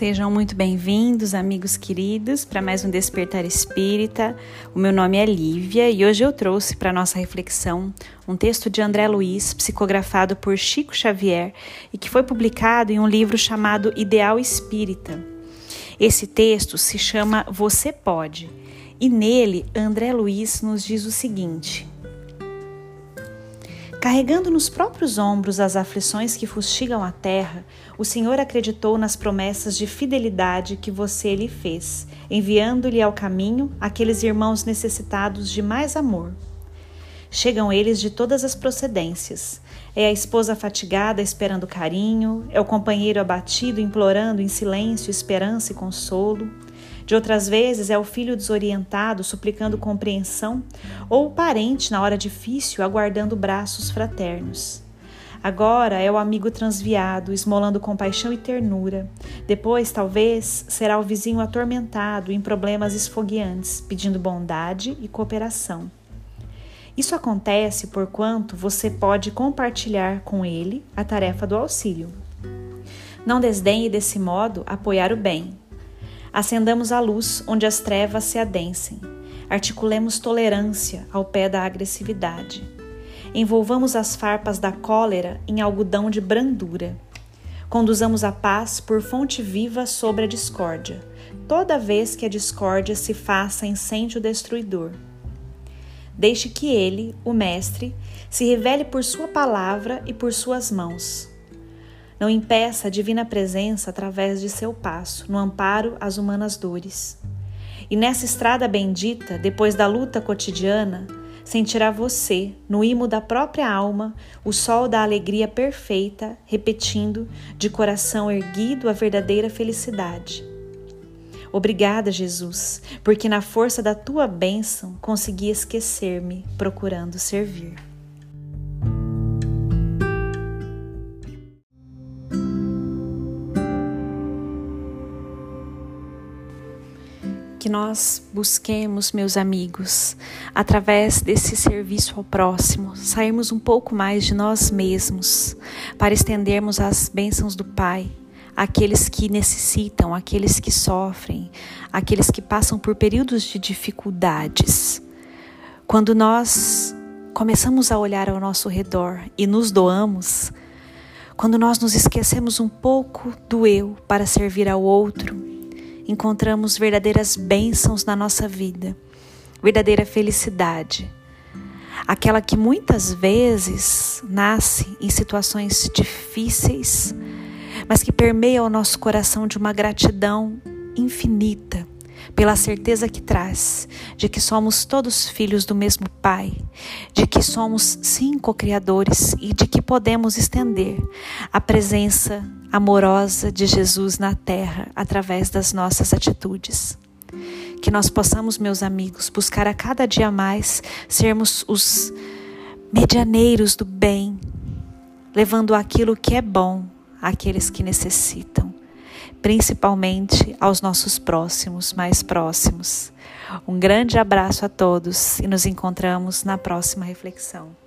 Sejam muito bem-vindos, amigos queridos, para mais um Despertar Espírita. O meu nome é Lívia e hoje eu trouxe para nossa reflexão um texto de André Luiz, psicografado por Chico Xavier e que foi publicado em um livro chamado Ideal Espírita. Esse texto se chama Você Pode e nele André Luiz nos diz o seguinte: Carregando nos próprios ombros as aflições que fustigam a terra, o Senhor acreditou nas promessas de fidelidade que você lhe fez, enviando-lhe ao caminho aqueles irmãos necessitados de mais amor. Chegam eles de todas as procedências. É a esposa fatigada esperando carinho, é o companheiro abatido implorando em silêncio esperança e consolo de outras vezes é o filho desorientado suplicando compreensão, ou o parente na hora difícil aguardando braços fraternos. Agora é o amigo transviado, esmolando compaixão e ternura. Depois, talvez, será o vizinho atormentado em problemas esfogueantes, pedindo bondade e cooperação. Isso acontece porquanto você pode compartilhar com ele a tarefa do auxílio. Não desdenhe desse modo apoiar o bem, Acendamos a luz onde as trevas se adensem. Articulemos tolerância ao pé da agressividade. Envolvamos as farpas da cólera em algodão de brandura. Conduzamos a paz por fonte viva sobre a discórdia, toda vez que a discórdia se faça incêndio destruidor. Deixe que ele, o Mestre, se revele por sua palavra e por suas mãos não impeça a divina presença através de seu passo, no amparo às humanas dores. E nessa estrada bendita, depois da luta cotidiana, sentirá você, no imo da própria alma, o sol da alegria perfeita, repetindo, de coração erguido, a verdadeira felicidade. Obrigada, Jesus, porque na força da tua bênção consegui esquecer-me, procurando servir. Que nós busquemos, meus amigos, através desse serviço ao próximo, sairmos um pouco mais de nós mesmos, para estendermos as bênçãos do Pai àqueles que necessitam, àqueles que sofrem, àqueles que passam por períodos de dificuldades. Quando nós começamos a olhar ao nosso redor e nos doamos, quando nós nos esquecemos um pouco do eu para servir ao outro, encontramos verdadeiras bênçãos na nossa vida, verdadeira felicidade. Aquela que muitas vezes nasce em situações difíceis, mas que permeia o nosso coração de uma gratidão infinita pela certeza que traz de que somos todos filhos do mesmo Pai, de que somos sim co-criadores e de que podemos estender a presença amorosa de Jesus na terra através das nossas atitudes. Que nós possamos, meus amigos, buscar a cada dia mais sermos os medianeiros do bem, levando aquilo que é bom àqueles que necessitam, principalmente aos nossos próximos, mais próximos. Um grande abraço a todos e nos encontramos na próxima reflexão.